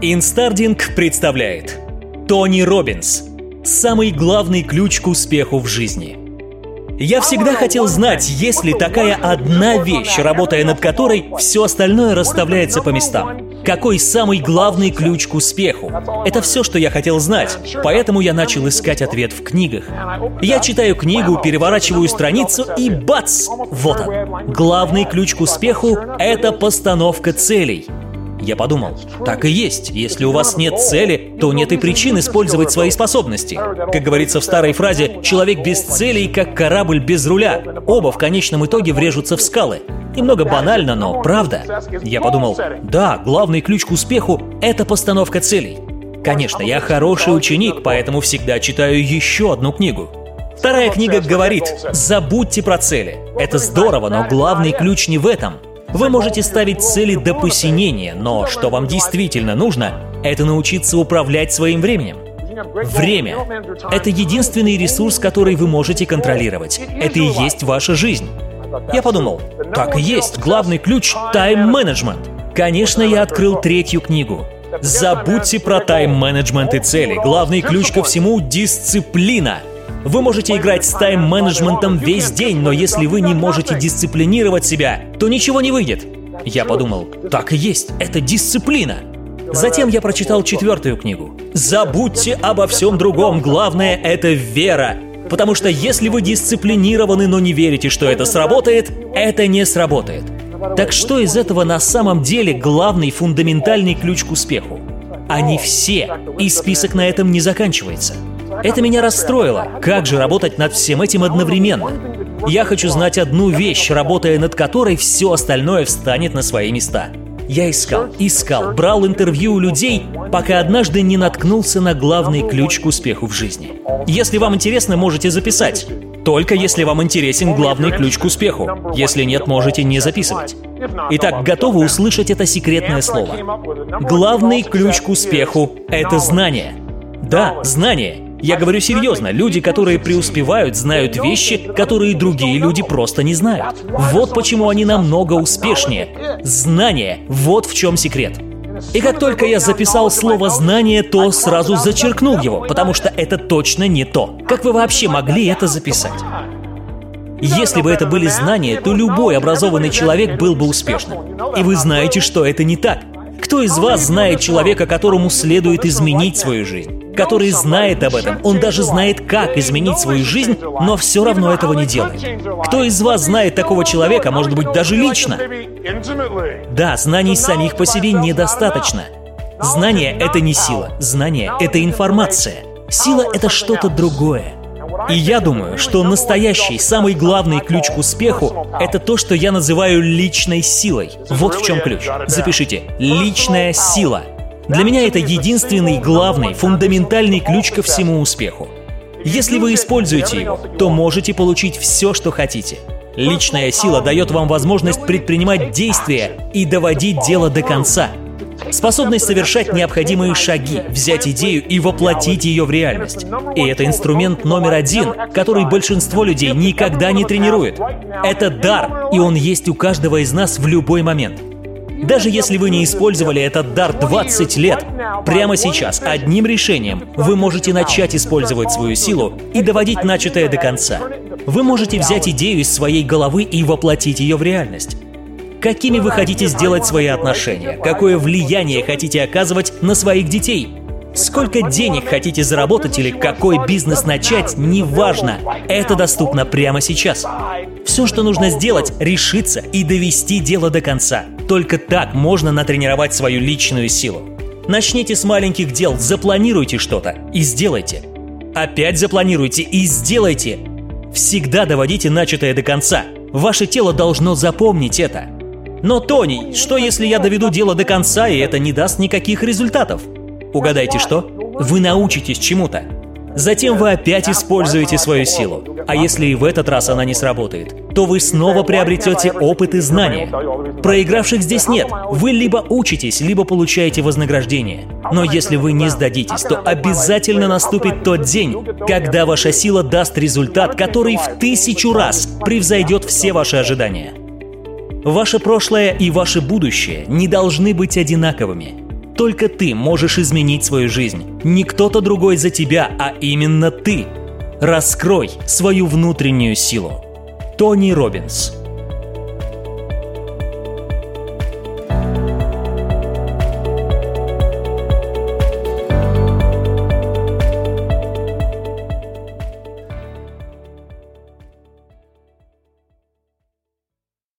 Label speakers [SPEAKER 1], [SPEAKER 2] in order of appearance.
[SPEAKER 1] Инстардинг представляет Тони Роббинс Самый главный ключ к успеху в жизни Я всегда хотел знать, есть ли такая одна вещь, работая над которой все остальное расставляется по местам какой самый главный ключ к успеху? Это все, что я хотел знать, поэтому я начал искать ответ в книгах. Я читаю книгу, переворачиваю страницу и бац! Вот он. Главный ключ к успеху — это постановка целей. Я подумал, так и есть. Если у вас нет цели, то нет и причин использовать свои способности. Как говорится в старой фразе, человек без целей, как корабль без руля. Оба в конечном итоге врежутся в скалы. Немного банально, но правда. Я подумал, да, главный ключ к успеху — это постановка целей. Конечно, я хороший ученик, поэтому всегда читаю еще одну книгу. Вторая книга говорит, забудьте про цели. Это здорово, но главный ключ не в этом — вы можете ставить цели до посинения, но что вам действительно нужно, это научиться управлять своим временем. Время — это единственный ресурс, который вы можете контролировать. Это и есть ваша жизнь. Я подумал, так и есть, главный ключ — тайм-менеджмент. Конечно, я открыл третью книгу. Забудьте про тайм-менеджмент и цели. Главный ключ ко всему — дисциплина. Вы можете играть с тайм-менеджментом весь день, но если вы не можете дисциплинировать себя, то ничего не выйдет. Я подумал, так и есть, это дисциплина. Затем я прочитал четвертую книгу. Забудьте обо всем другом, главное — это вера. Потому что если вы дисциплинированы, но не верите, что это сработает, это не сработает. Так что из этого на самом деле главный фундаментальный ключ к успеху? Они все, и список на этом не заканчивается. Это меня расстроило. Как же работать над всем этим одновременно? Я хочу знать одну вещь, работая над которой все остальное встанет на свои места. Я искал, искал, брал интервью у людей, пока однажды не наткнулся на главный ключ к успеху в жизни. Если вам интересно, можете записать. Только если вам интересен главный ключ к успеху. Если нет, можете не записывать. Итак, готовы услышать это секретное слово. Главный ключ к успеху — это знание. Да, знание. Я говорю серьезно, люди, которые преуспевают, знают вещи, которые другие люди просто не знают. Вот почему они намного успешнее. Знание – вот в чем секрет. И как только я записал слово «знание», то сразу зачеркнул его, потому что это точно не то. Как вы вообще могли это записать? Если бы это были знания, то любой образованный человек был бы успешным. И вы знаете, что это не так. Кто из вас знает человека, которому следует изменить свою жизнь? Который знает об этом. Он даже знает, как изменить свою жизнь, но все равно этого не делает. Кто из вас знает такого человека, может быть, даже лично? Да, знаний самих по себе недостаточно. Знание — это не сила. Знание — это информация. Сила — это что-то другое. И я думаю, что настоящий, самый главный ключ к успеху — это то, что я называю личной силой. Вот в чем ключ. Запишите. Личная сила — для меня это единственный, главный, фундаментальный ключ ко всему успеху. Если вы используете его, то можете получить все, что хотите. Личная сила дает вам возможность предпринимать действия и доводить дело до конца. Способность совершать необходимые шаги, взять идею и воплотить ее в реальность. И это инструмент номер один, который большинство людей никогда не тренирует. Это дар, и он есть у каждого из нас в любой момент. Даже если вы не использовали этот дар 20 лет, прямо сейчас одним решением вы можете начать использовать свою силу и доводить начатое до конца. Вы можете взять идею из своей головы и воплотить ее в реальность. Какими вы хотите сделать свои отношения? Какое влияние хотите оказывать на своих детей? Сколько денег хотите заработать или какой бизнес начать, неважно. Это доступно прямо сейчас. Все, что нужно сделать, решиться и довести дело до конца. Только так можно натренировать свою личную силу. Начните с маленьких дел, запланируйте что-то и сделайте. Опять запланируйте и сделайте. Всегда доводите начатое до конца. Ваше тело должно запомнить это. Но, Тони, что если я доведу дело до конца, и это не даст никаких результатов? Угадайте что? Вы научитесь чему-то. Затем вы опять используете свою силу. А если и в этот раз она не сработает, то вы снова приобретете опыт и знания. Проигравших здесь нет. Вы либо учитесь, либо получаете вознаграждение. Но если вы не сдадитесь, то обязательно наступит тот день, когда ваша сила даст результат, который в тысячу раз превзойдет все ваши ожидания. Ваше прошлое и ваше будущее не должны быть одинаковыми. Только ты можешь изменить свою жизнь. Не кто-то другой за тебя, а именно ты. Раскрой свою внутреннюю силу. Тони Робинс